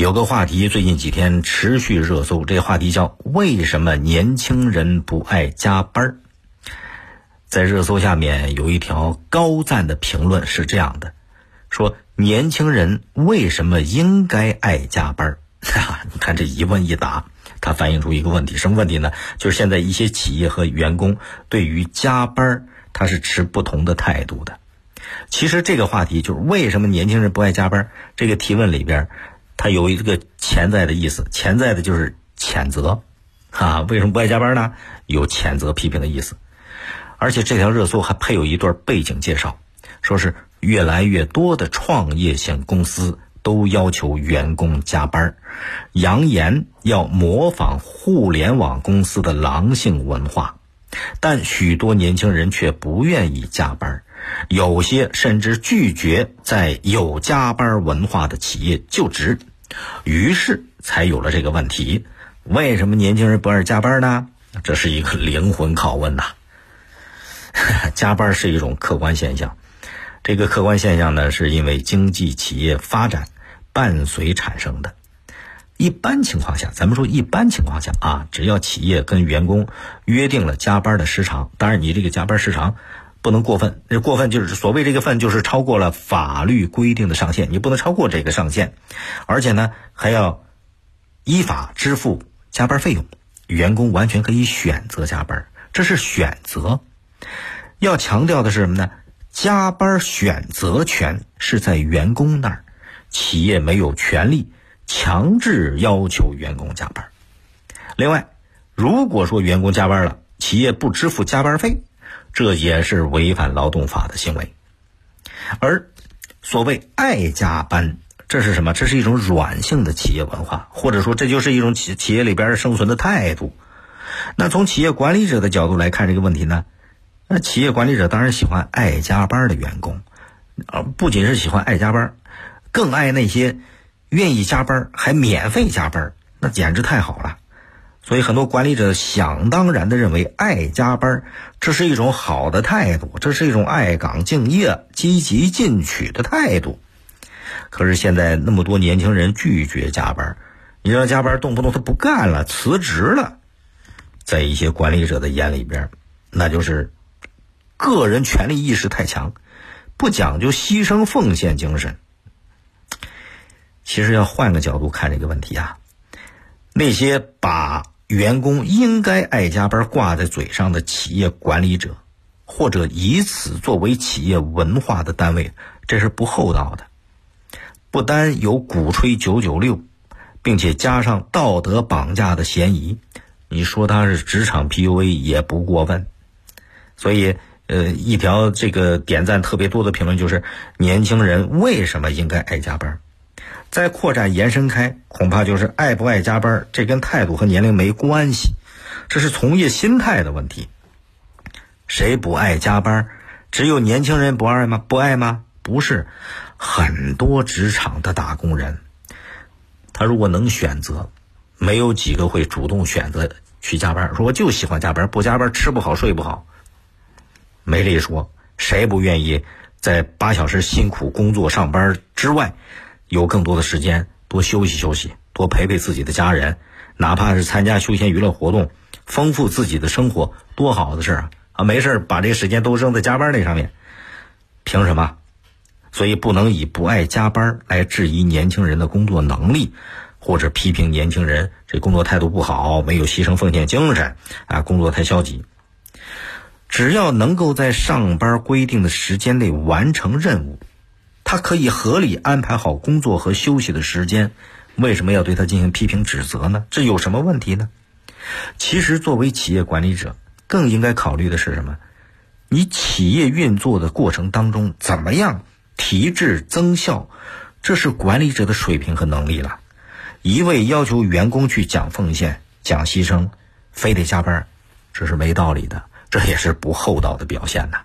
有个话题最近几天持续热搜，这个话题叫“为什么年轻人不爱加班”。在热搜下面有一条高赞的评论是这样的：说年轻人为什么应该爱加班？哈，你看这一问一答，它反映出一个问题，什么问题呢？就是现在一些企业和员工对于加班，他是持不同的态度的。其实这个话题就是为什么年轻人不爱加班？这个提问里边。它有一个潜在的意思，潜在的就是谴责，啊，为什么不爱加班呢？有谴责、批评的意思。而且这条热搜还配有一段背景介绍，说是越来越多的创业型公司都要求员工加班，扬言要模仿互联网公司的狼性文化，但许多年轻人却不愿意加班。有些甚至拒绝在有加班文化的企业就职，于是才有了这个问题：为什么年轻人不爱加班呢？这是一个灵魂拷问呐！加班是一种客观现象，这个客观现象呢，是因为经济企业发展伴随产生的。一般情况下，咱们说一般情况下啊，只要企业跟员工约定了加班的时长，当然你这个加班时长。不能过分，这过分就是所谓这个分，就是超过了法律规定的上限，你不能超过这个上限，而且呢还要依法支付加班费用，员工完全可以选择加班，这是选择。要强调的是什么呢？加班选择权是在员工那儿，企业没有权利强制要求员工加班。另外，如果说员工加班了，企业不支付加班费。这也是违反劳动法的行为，而所谓爱加班，这是什么？这是一种软性的企业文化，或者说这就是一种企企业里边生存的态度。那从企业管理者的角度来看这个问题呢？那企业管理者当然喜欢爱加班的员工，呃，不仅是喜欢爱加班，更爱那些愿意加班还免费加班，那简直太好了。所以，很多管理者想当然的认为，爱加班这是一种好的态度，这是一种爱岗敬业、积极进取的态度。可是现在那么多年轻人拒绝加班，你让加班，动不动他不干了，辞职了，在一些管理者的眼里边，那就是个人权利意识太强，不讲究牺牲奉献精神。其实要换个角度看这个问题啊。那些把员工应该爱加班挂在嘴上的企业管理者，或者以此作为企业文化的单位，这是不厚道的。不单有鼓吹九九六，并且加上道德绑架的嫌疑，你说他是职场 PUA 也不过分。所以，呃，一条这个点赞特别多的评论就是：年轻人为什么应该爱加班？再扩展延伸开，恐怕就是爱不爱加班，这跟态度和年龄没关系，这是从业心态的问题。谁不爱加班？只有年轻人不爱吗？不爱吗？不是，很多职场的打工人，他如果能选择，没有几个会主动选择去加班。说我就喜欢加班，不加班吃不好睡不好，没这一说。谁不愿意在八小时辛苦工作上班之外？有更多的时间，多休息休息，多陪陪自己的家人，哪怕是参加休闲娱乐活动，丰富自己的生活，多好的事啊！啊，没事把这个时间都扔在加班那上面，凭什么？所以不能以不爱加班来质疑年轻人的工作能力，或者批评年轻人这工作态度不好，没有牺牲奉献精神啊，工作太消极。只要能够在上班规定的时间内完成任务。他可以合理安排好工作和休息的时间，为什么要对他进行批评指责呢？这有什么问题呢？其实，作为企业管理者，更应该考虑的是什么？你企业运作的过程当中，怎么样提质增效？这是管理者的水平和能力了。一味要求员工去讲奉献、讲牺牲，非得加班，这是没道理的，这也是不厚道的表现呐。